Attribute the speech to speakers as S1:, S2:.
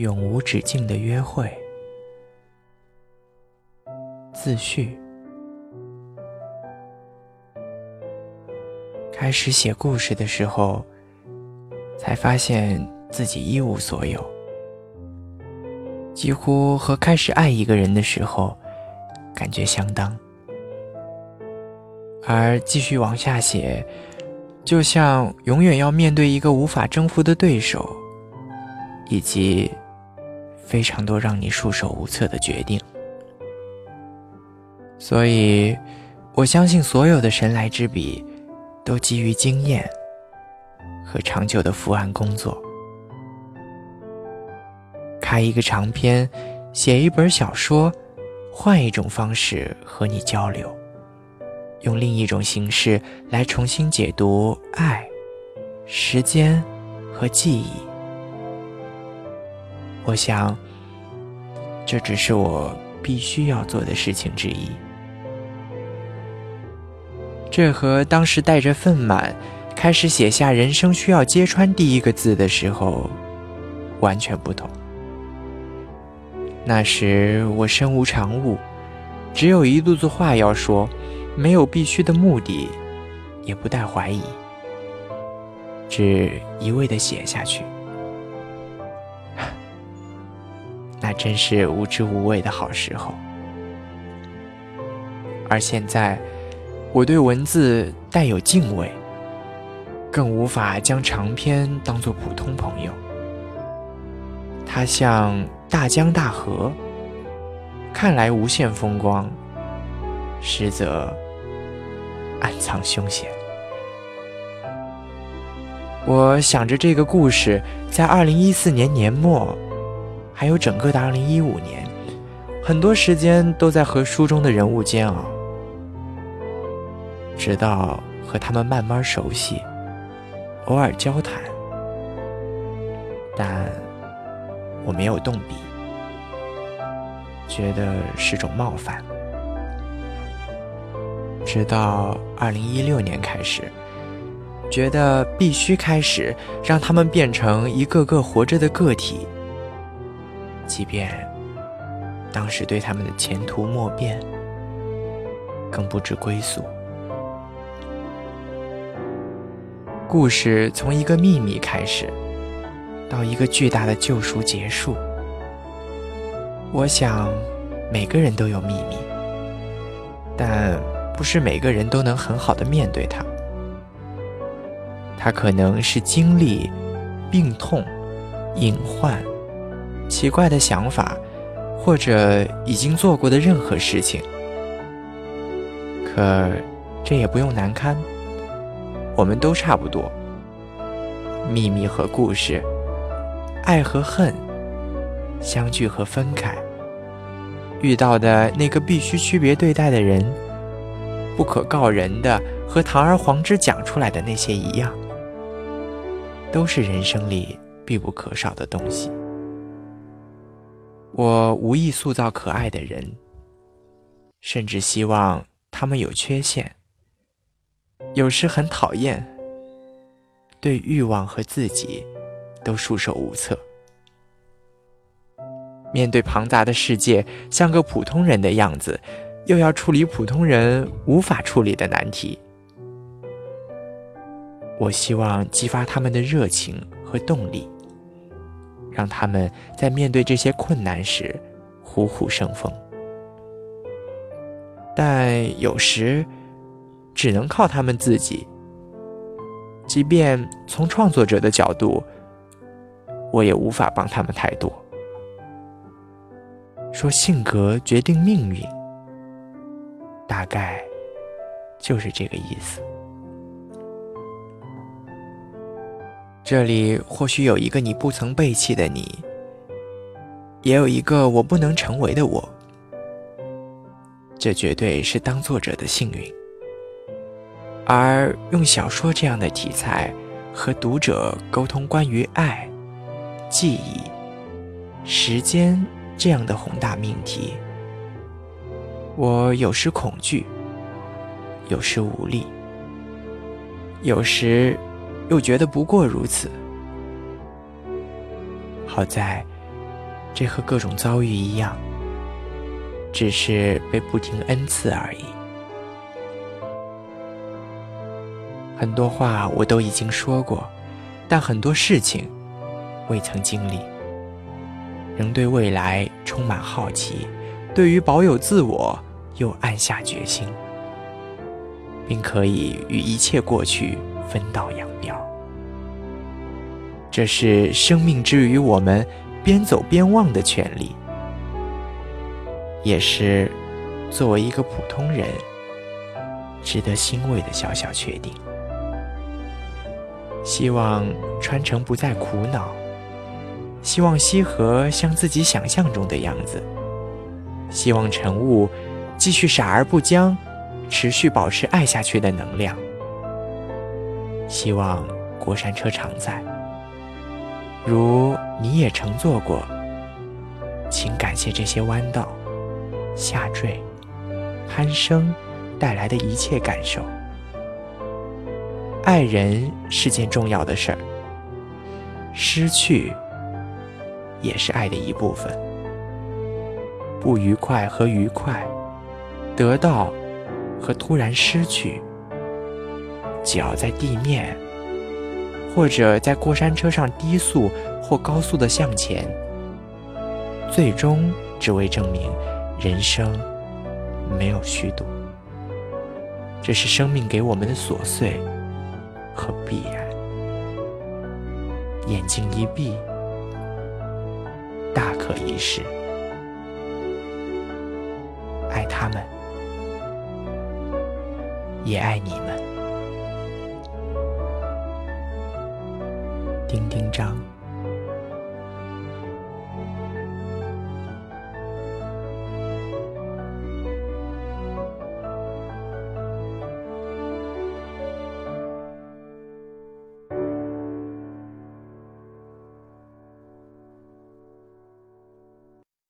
S1: 永无止境的约会。自序。开始写故事的时候，才发现自己一无所有，几乎和开始爱一个人的时候感觉相当。而继续往下写，就像永远要面对一个无法征服的对手，以及非常多让你束手无策的决定。所以，我相信所有的神来之笔。都基于经验和长久的伏案工作。开一个长篇，写一本小说，换一种方式和你交流，用另一种形式来重新解读爱、时间和记忆。我想，这只是我必须要做的事情之一。这和当时带着愤满开始写下“人生需要揭穿”第一个字的时候完全不同。那时我身无长物，只有一肚子话要说，没有必须的目的，也不带怀疑，只一味的写下去。那真是无知无畏的好时候。而现在。我对文字带有敬畏，更无法将长篇当作普通朋友。它像大江大河，看来无限风光，实则暗藏凶险。我想着这个故事，在二零一四年年末，还有整个的二零一五年，很多时间都在和书中的人物煎熬。直到和他们慢慢熟悉，偶尔交谈，但我没有动笔，觉得是种冒犯。直到二零一六年开始，觉得必须开始让他们变成一个个活着的个体，即便当时对他们的前途莫辨，更不知归宿。故事从一个秘密开始，到一个巨大的救赎结束。我想，每个人都有秘密，但不是每个人都能很好的面对它。它可能是经历、病痛、隐患、奇怪的想法，或者已经做过的任何事情。可这也不用难堪。我们都差不多，秘密和故事，爱和恨，相聚和分开，遇到的那个必须区别对待的人，不可告人的和堂而皇之讲出来的那些一样，都是人生里必不可少的东西。我无意塑造可爱的人，甚至希望他们有缺陷。有时很讨厌，对欲望和自己都束手无策。面对庞杂的世界，像个普通人的样子，又要处理普通人无法处理的难题。我希望激发他们的热情和动力，让他们在面对这些困难时虎虎生风。但有时。只能靠他们自己。即便从创作者的角度，我也无法帮他们太多。说性格决定命运，大概就是这个意思。这里或许有一个你不曾背弃的你，也有一个我不能成为的我。这绝对是当作者的幸运。而用小说这样的题材和读者沟通关于爱、记忆、时间这样的宏大命题，我有时恐惧，有时无力，有时又觉得不过如此。好在这和各种遭遇一样，只是被不停恩赐而已。很多话我都已经说过，但很多事情未曾经历，仍对未来充满好奇，对于保有自我又暗下决心，并可以与一切过去分道扬镳。这是生命之于我们。边走边忘的权利，也是作为一个普通人值得欣慰的小小确定。希望川城不再苦恼，希望西河像自己想象中的样子，希望晨雾继续傻而不僵，持续保持爱下去的能量。希望过山车常在。如你也乘坐过，请感谢这些弯道、下坠、攀升带来的一切感受。爱人是件重要的事儿，失去也是爱的一部分。不愉快和愉快，得到和突然失去，脚在地面。或者在过山车上低速或高速的向前，最终只为证明人生没有虚度。这是生命给我们的琐碎和必然。眼睛一闭，大可一世。爱他们，也爱你们。丁丁章。